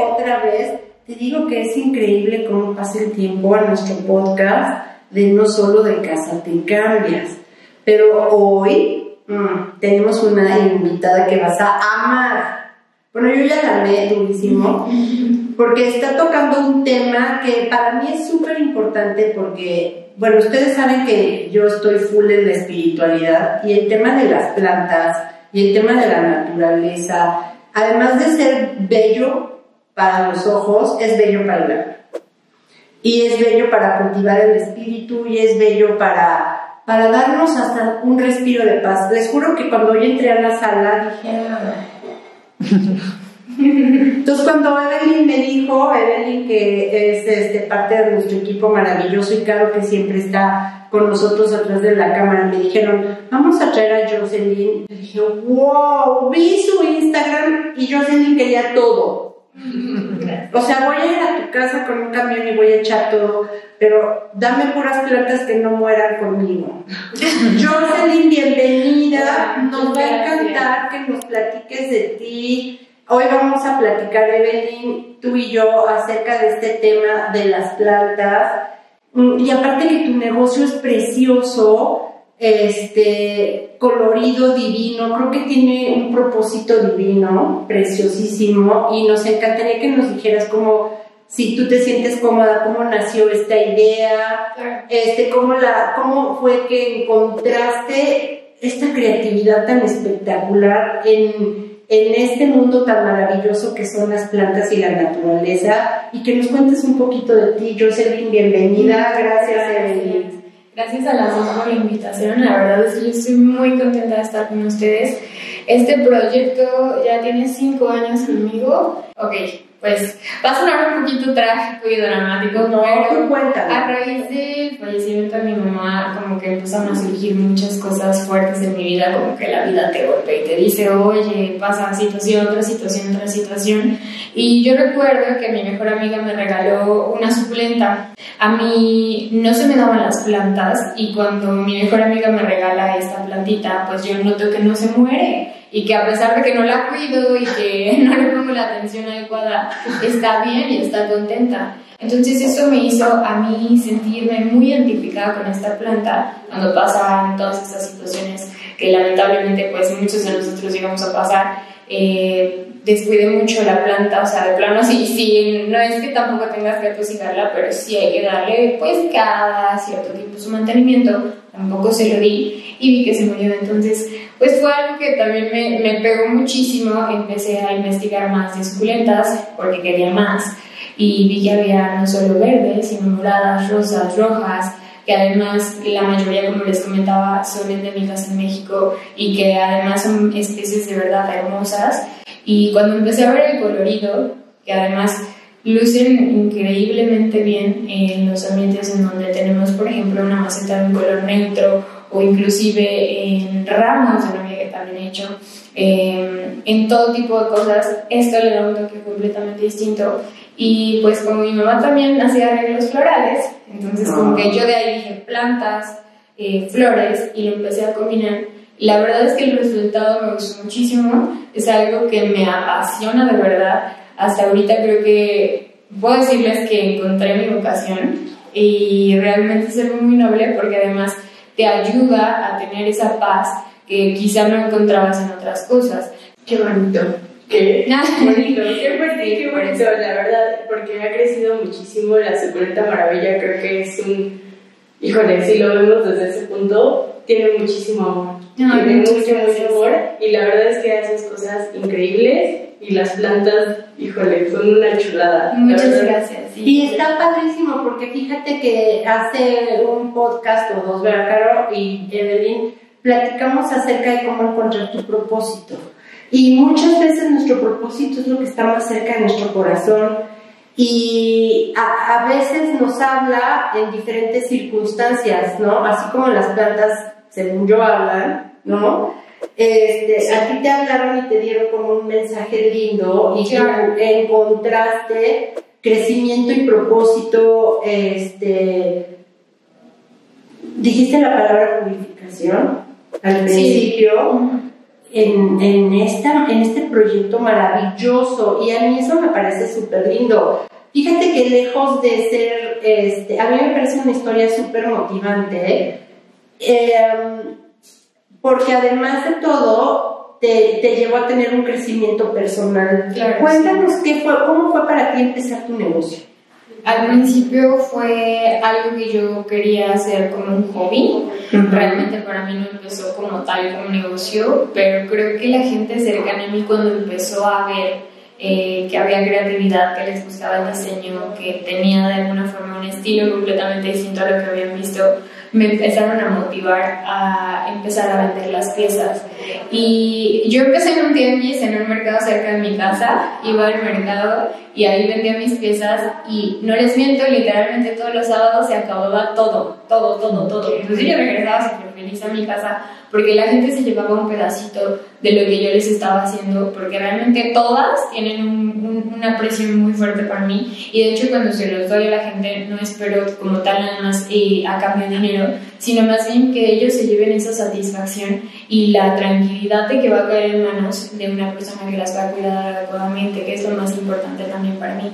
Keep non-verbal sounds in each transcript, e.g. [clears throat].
otra vez, te digo que es increíble cómo pasa el tiempo a nuestro podcast de no solo de casa te cambias, pero hoy mm, tenemos una invitada que vas a amar. Bueno, yo ya la amé durísimo, [laughs] porque está tocando un tema que para mí es súper importante porque, bueno, ustedes saben que yo estoy full en la espiritualidad y el tema de las plantas y el tema de la naturaleza, además de ser bello para los ojos, es bello para el alma. Y es bello para cultivar el espíritu y es bello para, para darnos hasta un respiro de paz. Les juro que cuando yo entré a la sala dije... Ah". Entonces cuando Evelyn me dijo, Evelyn que es este, parte de nuestro equipo maravilloso y claro que siempre está con nosotros atrás de la cámara, me dijeron, vamos a traer a Jocelyn. Le dije, wow, vi su Instagram y Jocelyn quería todo. O sea, voy a ir a tu casa con un camión y voy a echar todo, pero dame puras plantas que no mueran conmigo. [laughs] Jocelyn, bienvenida. Nos va a encantar que nos platiques de ti, Hoy vamos a platicar, Evelyn, tú y yo, acerca de este tema de las plantas. Mm, y aparte que tu negocio es precioso, este, colorido, divino, creo que tiene un propósito divino, preciosísimo, y nos encantaría que nos dijeras cómo, si tú te sientes cómoda, cómo nació esta idea, este, cómo, la, cómo fue que encontraste esta creatividad tan espectacular en en este mundo tan maravilloso que son las plantas y la naturaleza y que nos cuentes un poquito de ti. Jocelyn, bienvenida. Gracias, Evelyn. Gracias a las dos por la invitación. La verdad es que yo estoy muy contenta de estar con ustedes. Este proyecto ya tiene cinco años conmigo. Ok, pues va a sonar un poquito trágico y dramático, no, pero a raíz del fallecimiento de mi mamá, como que empezaron a surgir muchas cosas fuertes en mi vida, como que la vida te golpea y te dice, oye, pasa situación, otra situación, otra situación. Y yo recuerdo que mi mejor amiga me regaló una suplenta. A mí no se me daban las plantas y cuando mi mejor amiga me regala esta plantita, pues yo noto que no se muere y que a pesar de que no la cuido y que [laughs] no le pongo la atención adecuada, está bien y está contenta. Entonces eso me hizo a mí sentirme muy identificada con esta planta cuando pasan todas estas situaciones que lamentablemente pues muchos de nosotros llegamos a pasar. Eh, descuide mucho la planta, o sea, de plano sí, sí, no es que tampoco tengas que atosigarla, pero sí hay que darle pues cada cierto tiempo su mantenimiento, tampoco se lo di y vi que se murió, entonces pues fue algo que también me, me pegó muchísimo, empecé a investigar más de suculentas porque quería más y vi que había no solo verdes, sino moradas, rosas, rojas, que además la mayoría, como les comentaba, son endémicas en México y que además son especies de verdad hermosas. Y cuando empecé a ver el colorido, que además lucen increíblemente bien en los ambientes en donde tenemos, por ejemplo, una maceta de un color neutro o inclusive en ramos de novia que también he hecho, em, en todo tipo de cosas, esto le da un toque completamente distinto. Y pues como mi mamá también hacía arreglos florales, entonces como que yo de ahí dije plantas, eh, flores y lo empecé a combinar. La verdad es que el resultado me gustó muchísimo, es algo que me apasiona de verdad. Hasta ahorita creo que puedo decirles que encontré mi vocación y realmente es algo muy noble porque además te ayuda a tener esa paz que quizá no encontrabas en otras cosas. Qué bonito. Qué bonito, [laughs] qué bonito, qué bonito, la verdad, porque ha crecido muchísimo la suculenta maravilla, creo que es un, híjole, si lo vemos desde ese punto, tiene muchísimo amor, tiene mucho, mucho amor, y la verdad es que haces cosas increíbles, y las plantas, híjole, son una chulada. Muchas gracias. Y está padrísimo porque fíjate que hace un podcast o dos, ¿verdad, Caro? Y Evelyn, platicamos acerca de cómo encontrar tu propósito. Y muchas veces nuestro propósito es lo que está más cerca de nuestro corazón. Y a, a veces nos habla en diferentes circunstancias, ¿no? Así como las plantas, según yo, hablan, ¿no? Este, a ti te hablaron y te dieron como un mensaje lindo y encontraste crecimiento y propósito, este, dijiste la palabra purificación al principio en, en, esta, en este proyecto maravilloso y a mí eso me parece súper lindo. Fíjate que lejos de ser, este, a mí me parece una historia súper motivante, eh, porque además de todo, te, te, llevó a tener un crecimiento personal. Cuéntanos qué fue, cómo fue para ti empezar tu negocio. Al principio fue algo que yo quería hacer como un hobby. Realmente para mí no empezó como tal como negocio, pero creo que la gente cercana a mí cuando empezó a ver eh, que había creatividad, que les gustaba el diseño, que tenía de alguna forma un estilo completamente distinto a lo que habían visto, me empezaron a motivar a empezar a vender las piezas. Y yo empecé en un tianguis, en un mercado cerca de mi casa, iba al mercado y ahí vendía mis piezas y no les miento, literalmente todos los sábados se acababa todo, todo, todo, todo. Entonces yo regresaba súper feliz a mi casa porque la gente se llevaba un pedacito de lo que yo les estaba haciendo, porque realmente todas tienen un, una presión muy fuerte para mí. Y de hecho cuando se los doy a la gente no espero como tal nada más eh, a cambio de dinero, sino más bien que ellos se lleven esa satisfacción y la tranquilidad de que va a caer en manos de una persona que las va a cuidar adecuadamente, que es lo más importante también para mí.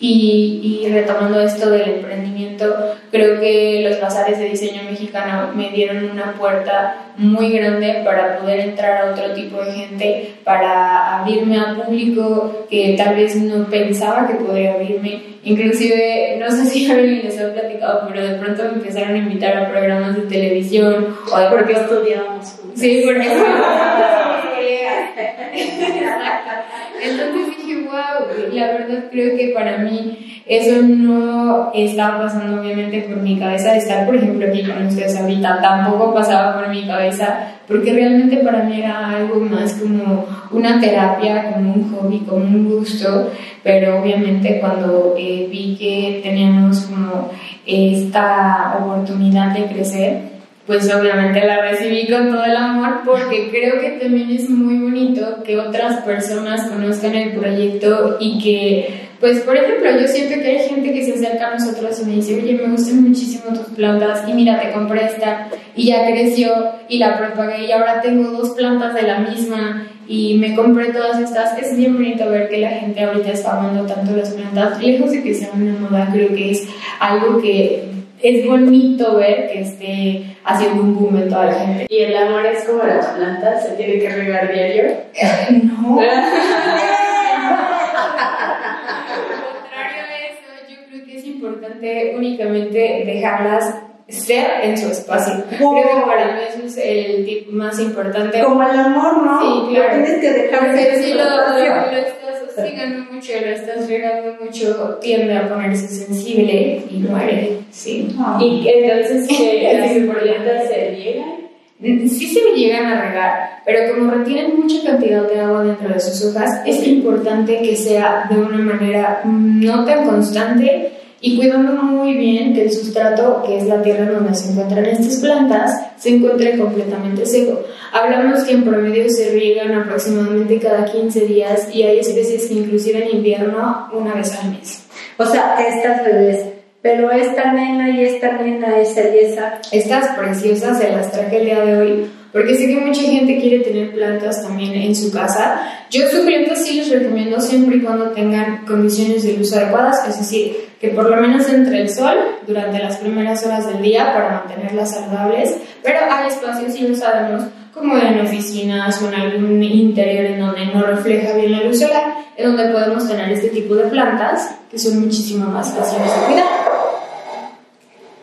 Y, y retomando esto del emprendimiento, creo que los bazares de diseño mexicano me dieron una puerta muy grande para poder entrar a otro tipo de gente, para abrirme a público que tal vez no pensaba que podría abrirme. Inclusive, no sé si [laughs] alguien les ha platicado, pero de pronto me empezaron a invitar a programas de televisión o de porque estudiábamos. Sí, porque [laughs] [laughs] Entonces dije, wow, la verdad creo que para mí eso no estaba pasando obviamente por mi cabeza de estar, por ejemplo, aquí con ustedes ahorita, tampoco pasaba por mi cabeza, porque realmente para mí era algo más como una terapia, como un hobby, como un gusto, pero obviamente cuando eh, vi que teníamos como esta oportunidad de crecer, pues obviamente la recibí con todo el amor porque creo que también es muy bonito que otras personas conozcan el proyecto y que, pues por ejemplo, yo siento que hay gente que se acerca a nosotros y me dice, oye, me gustan muchísimo tus plantas y mira, te compré esta y ya creció y la propagué y ahora tengo dos plantas de la misma y me compré todas estas. Es bien bonito ver que la gente ahorita está amando tanto las plantas, lejos de que sea una moda, creo que es algo que es bonito ver que esté haciendo un boom en toda la gente. ¿Y el amor es como las plantas? ¿Se tiene que regar diario? no. [laughs] Al contrario de eso, yo creo que es importante únicamente dejarlas ser en su espacio. Creo que para mí eso es el tip más importante. Como el amor, ¿no? Sí, claro. Lo tienes que dejar ser si lo, lo, estás hostigando mucho, lo estás regando mucho, tiende a ponerse sensible y muere. Sí. Ah. Y entonces, [laughs] ¿qué? ¿Las plantas se riegan? Sí se llegan a regar, pero como retienen mucha cantidad de agua dentro de sus hojas, es importante que sea de una manera no tan constante y cuidando muy bien que el sustrato, que es la tierra donde se encuentran estas plantas, se encuentre completamente seco. Hablamos que en promedio se riegan aproximadamente cada 15 días y hay especies que inclusive en invierno una vez al mes. O sea, estas bebés, pero esta nena y esta nena, esa y esa. Estas preciosas se las traje el día de hoy porque sé que mucha gente quiere tener plantas también en su casa. Yo sus plantas sí les recomiendo siempre y cuando tengan condiciones de luz adecuadas, es decir, que por lo menos entre el sol durante las primeras horas del día para mantenerlas saludables, pero hay espacios, sabemos, como en oficinas o en algún interior en donde no refleja bien la luz solar, en donde podemos tener este tipo de plantas que son muchísimo más fáciles de cuidar.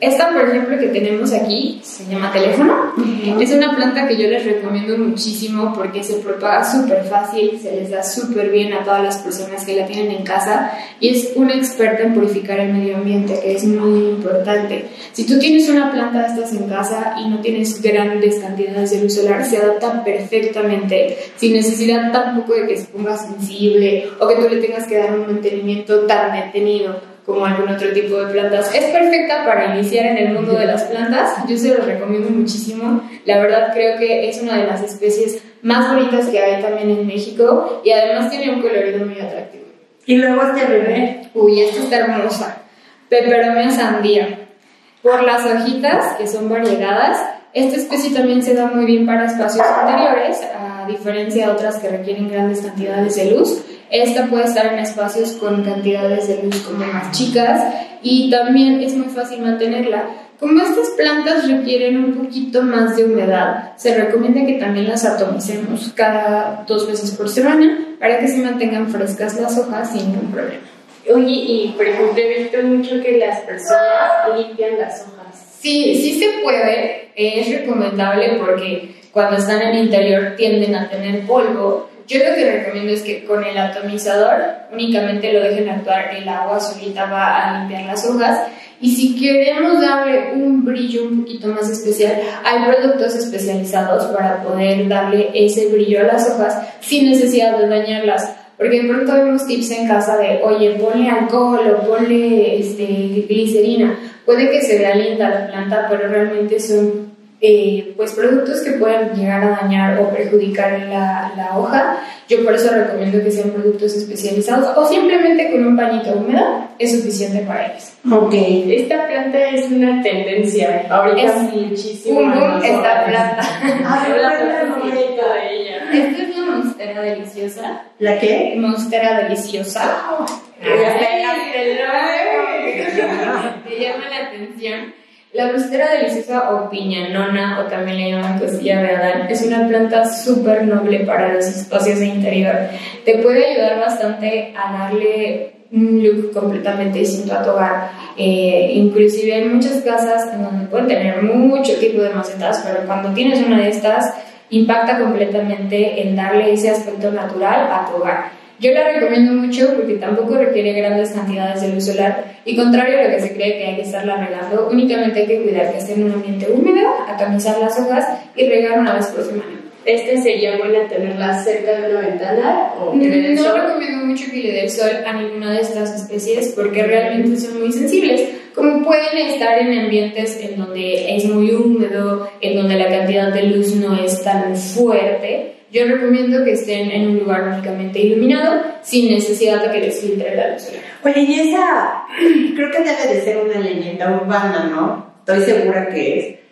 Esta, por ejemplo, que tenemos aquí, se llama teléfono. Es una planta que yo les recomiendo muchísimo porque se propaga súper fácil, se les da súper bien a todas las personas que la tienen en casa y es una experta en purificar el medio ambiente, que es muy importante. Si tú tienes una planta de estas en casa y no tienes grandes cantidades de luz solar, se adapta perfectamente, sin necesidad tampoco de que se ponga sensible o que tú le tengas que dar un mantenimiento tan detenido como algún otro tipo de plantas. Es perfecta para iniciar en el mundo de las plantas. Yo se lo recomiendo muchísimo. La verdad creo que es una de las especies más bonitas que hay también en México y además tiene un colorido muy atractivo. Y luego este bebé. Uy, esta está hermosa. Peperomia sandía. Por las hojitas, que son variegadas, esta especie también se da muy bien para espacios interiores, a diferencia de otras que requieren grandes cantidades de luz, esta puede estar en espacios con cantidades de luz como más chicas y también es muy fácil mantenerla. Como estas plantas requieren un poquito más de humedad, se recomienda que también las atomicemos cada dos veces por semana para que se mantengan frescas las hojas sin ningún problema. Oye, y por ejemplo, he visto mucho que las personas limpian las hojas. Sí, sí se puede, es recomendable porque cuando están en el interior tienden a tener polvo. Yo lo que recomiendo es que con el atomizador únicamente lo dejen actuar, el agua solita va a limpiar las hojas y si queremos darle un brillo un poquito más especial, hay productos especializados para poder darle ese brillo a las hojas sin necesidad de dañarlas. Porque de pronto vemos tips en casa de, oye, ponle alcohol o ponle este, glicerina. Puede que se vea linda la planta, pero realmente son eh, pues productos que pueden llegar a dañar o perjudicar la, la, hoja. Yo por eso recomiendo que sean productos especializados o simplemente con un pañito húmedo es suficiente para ellos. Ok, esta planta es una tendencia. Ahorita es muchísimo. Un boom esta planta. [laughs] Ah, de ella. Esta es la monstera deliciosa. ¿La qué? Monstera deliciosa. Oh, Te [laughs] llama la atención. La monstera deliciosa o piñanona, o también le llaman costilla de Adán, es una planta súper noble para los espacios de interior. Te puede ayudar bastante a darle un look completamente distinto a tu hogar. Eh, inclusive hay muchas casas en donde pueden tener mucho tipo de macetas, pero cuando tienes una de estas, impacta completamente en darle ese aspecto natural a tu hogar. Yo la recomiendo mucho porque tampoco requiere grandes cantidades de luz solar y contrario a lo que se cree que hay que estarla regando, únicamente hay que cuidar que esté en un ambiente húmedo, atomizar las hojas y regar una vez por semana. ¿Este sería bueno tenerla cerca de una ventana o No, que le no sol? recomiendo mucho que le dé el sol a ninguna de estas especies porque realmente son muy sensibles. Como pueden estar en ambientes en donde es muy húmedo, en donde la cantidad de luz no es tan fuerte, yo recomiendo que estén en un lugar mágicamente iluminado sin necesidad de que les filtre la luz solar. Oye, y esa [clears throat] creo que debe de ser una leyenda urbana, ¿no? Estoy segura que es.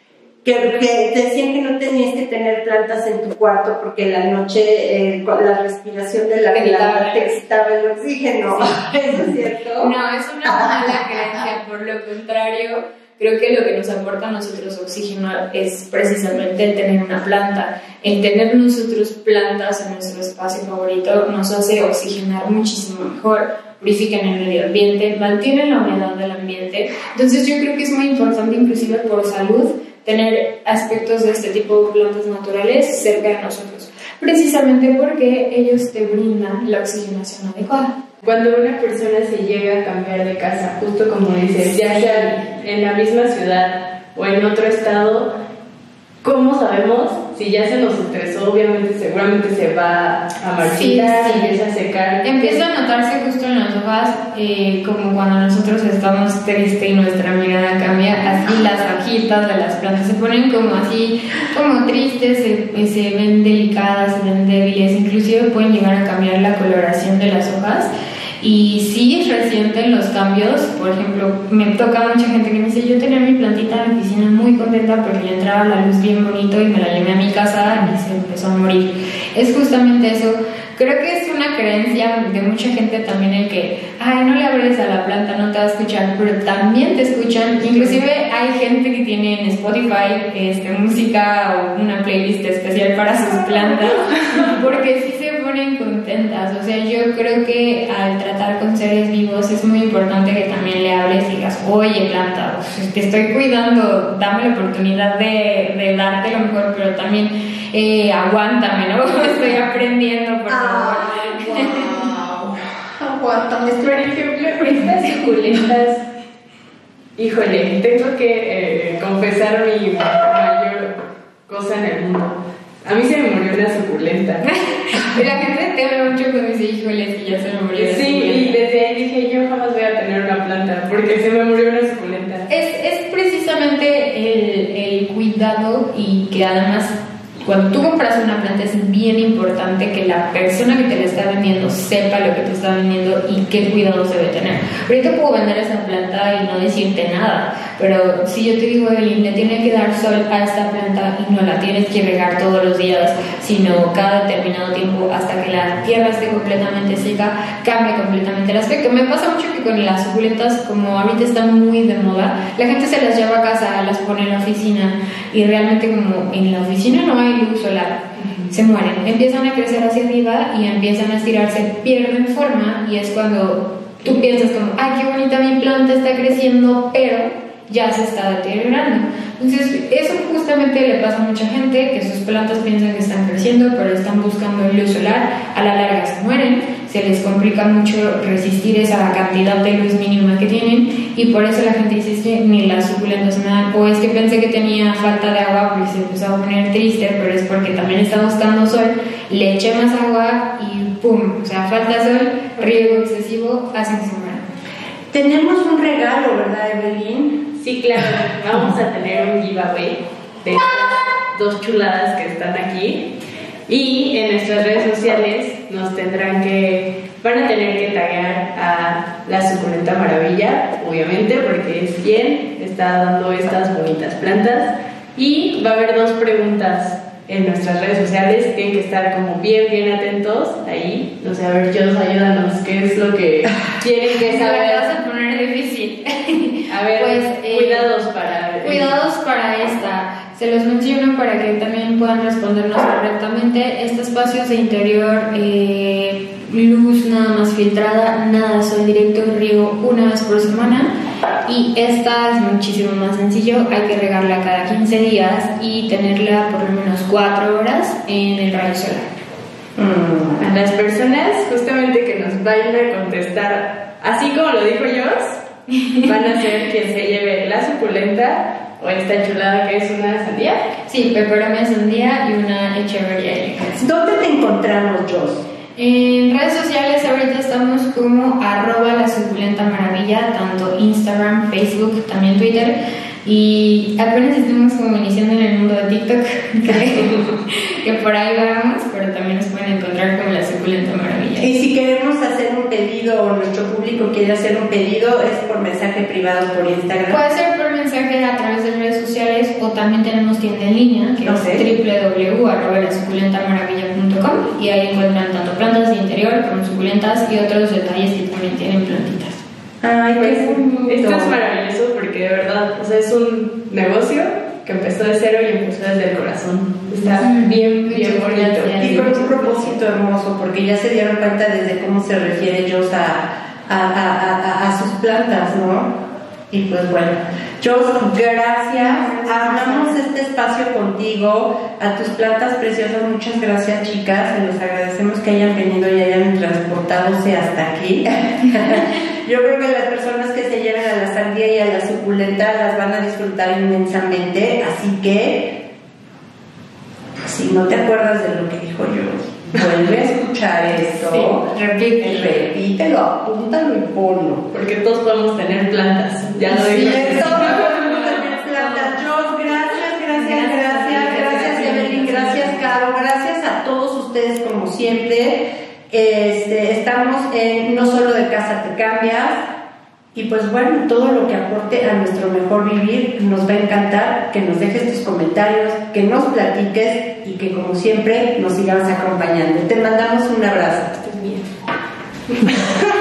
Que, que decían que no tenías que tener plantas en tu cuarto porque la noche eh, la respiración de la planta te quitaba el oxígeno. [laughs] ¿Eso es cierto? No, es una mala creencia, por lo contrario, creo que lo que nos aporta a nosotros oxígeno es precisamente el tener una planta. El tener nosotros plantas en nuestro espacio favorito nos hace oxigenar muchísimo mejor, purifican el medio ambiente, mantienen la humedad del ambiente. Entonces yo creo que es muy importante, inclusive por salud, tener aspectos de este tipo de plantas naturales cerca de nosotros, precisamente porque ellos te brindan la oxigenación adecuada. Cuando una persona se llega a cambiar de casa, justo como dices, ya sea en la misma ciudad o en otro estado, ¿cómo sabemos si ya se nos estresó? Obviamente, seguramente se va a marchitar, Sí, sí. empieza a secar. Empieza a notarse justo en las hojas, eh, como cuando nosotros estamos tristes y nuestra mirada cambia, así las hojitas de las plantas se ponen como así, como tristes, se, se ven delicadas, se ven débiles, inclusive pueden llegar a cambiar la coloración de las hojas. Y sí resienten los cambios, por ejemplo, me toca mucha gente que me dice, yo tenía mi plantita en la oficina muy contenta porque le entraba la luz bien bonito y me la llevé a mi casa y se empezó a morir. Es justamente eso. Creo que es una creencia de mucha gente también el que, ay, no le hables a la planta, no te va a escuchar, pero también te escuchan. Inclusive hay gente que tiene en Spotify este, música o una playlist especial para sus plantas, [laughs] porque sí ponen contentas. O sea, yo creo que al tratar con seres vivos es muy importante que también le hables y digas, oye planta, pues, te estoy cuidando, dame la oportunidad de, de darte lo mejor, pero también eh, aguántame, ¿no? [laughs] Estoy aprendiendo, por favor. Ah, wow. Aguántame. Por ejemplo, estas suculentas, híjole, tengo que eh, confesar mi mayor cosa en el mundo. A mí se me murió una suculenta. [laughs] Y la gente te habla mucho cuando dice, híjole, que ya se me murió. Sí, y suculenta". desde ahí dije, yo jamás voy a tener una planta, porque se me murió una suculenta. Es, es precisamente el, el cuidado y que además cuando tú compras una planta es bien importante que la persona que te la está vendiendo sepa lo que te está vendiendo y qué cuidados debe tener. Ahorita puedo vender esa planta y no decirte nada, pero si yo te digo, Evelyn, le tiene que dar sol a esta planta y no la tienes que regar todos los días, sino cada determinado tiempo hasta que la tierra esté completamente seca, cambia completamente el aspecto. Me pasa mucho que con las suculentas, como ahorita están muy de moda, la gente se las lleva a casa, las pone en la oficina y realmente como en la oficina no hay luz solar, se mueren, empiezan a crecer hacia arriba y empiezan a estirarse, pierden forma y es cuando tú piensas como, ay, qué bonita mi planta está creciendo, pero ya se está deteriorando. Entonces, eso justamente le pasa a mucha gente, que sus plantas piensan que están creciendo, pero están buscando luz solar, a la larga se mueren, se les complica mucho resistir esa cantidad de luz mínima que tienen, y por eso la gente dice es que ni las suculentas me dan, o es que pensé que tenía falta de agua porque se empezó a poner triste, pero es porque también está buscando sol, le eché más agua y pum, o sea, falta sol, riego excesivo, hace que se mueran. Tenemos un regalo, ¿verdad, Evelyn? Sí, claro, vamos a tener un giveaway de estas dos chuladas que están aquí. Y en nuestras redes sociales nos tendrán que, van a tener que taguear a la suculenta maravilla, obviamente, porque es quien está dando estas bonitas plantas. Y va a haber dos preguntas en nuestras redes sociales, tienen que estar como bien, bien atentos ahí. No sé, a ver, Dios, ayúdanos, ¿qué es lo que [laughs] tienen que saber? Difícil. A ver, Pues, eh, cuidados para... Cuidados para esta. Se los menciono para que también puedan respondernos correctamente. Este espacio de interior, eh, luz nada más filtrada, nada sol directo, riego una vez por semana. Y esta es muchísimo más sencillo. Hay que regarla cada 15 días y tenerla por lo menos 4 horas en el rayo solar. Mm. A las personas justamente que nos vayan a contestar, así como lo dijo Jos, van a ser quien se lleve la suculenta o esta chulada que es una sandía. Sí, peperomia sandía y una echeverría elegante. ¿Dónde te encontramos, Jos? En redes sociales ahorita estamos como arroba la suculenta maravilla, tanto Instagram, Facebook, también Twitter. Y apenas estamos como iniciando en el mundo de TikTok, [laughs] que, que por ahí vamos, pero también nos pueden encontrar como la suculenta maravilla. Y si queremos hacer un pedido o nuestro público quiere hacer un pedido, es por mensaje privado por Instagram. Puede ser por mensaje a través de redes sociales o también tenemos tienda en línea que es www.lasuculentamaravilla.com y ahí encuentran tanto plantas de interior como suculentas y otros detalles que también tienen plantitas. Ay, Pues, qué bonito. esto es maravilloso porque de verdad, o sea, es un negocio que empezó de cero y empezó desde el corazón. Está Mm, bien, bien bonito. Y con un propósito hermoso, porque ya se dieron cuenta desde cómo se refiere a, a, a, a- a sus plantas, ¿no? Y pues bueno, Jos, gracias. Amamos este espacio contigo, a tus plantas preciosas, muchas gracias chicas, les agradecemos que hayan venido y hayan transportadose hasta aquí. [laughs] Yo creo que las personas que se lleven a la sandía y a la suculenta las van a disfrutar inmensamente, así que si no te acuerdas de lo que dijo yo, vuelve a escuchar [laughs] esto. Sí, repite. Repítelo, apúntalo y ponlo. Porque todos podemos tener plantas. Ya lo Sí, digo. eso, podemos tener plantas. Jos, gracias, gracias, gracias, gracias, Evelyn, gracias, Caro, gracias a todos ustedes como siempre. Este, estamos en No Solo de Casa Te Cambias. Y pues bueno, todo lo que aporte a nuestro mejor vivir nos va a encantar que nos dejes tus comentarios, que nos platiques y que como siempre nos sigamos acompañando. Te mandamos un abrazo. Mío. [laughs]